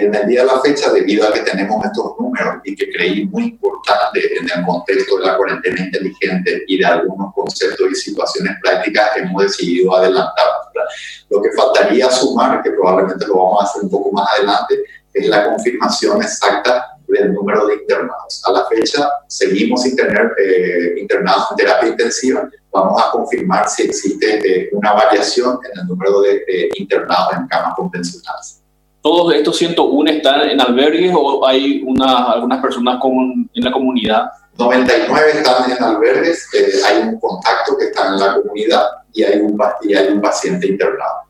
En el día de la fecha, debido a que tenemos estos números y que creí muy importante en el contexto de la cuarentena inteligente y de algunos conceptos y situaciones prácticas, hemos decidido adelantar. Lo que faltaría sumar, que probablemente lo vamos a hacer un poco más adelante, es la confirmación exacta del número de internados. A la fecha seguimos sin tener eh, internados en terapia intensiva. Vamos a confirmar si existe eh, una variación en el número de internados en camas convencionales. ¿Todos estos 101 están en albergues o hay una, algunas personas en la comunidad? 99 están en albergues, eh, hay un contacto que está en la comunidad y hay un, y hay un paciente internado.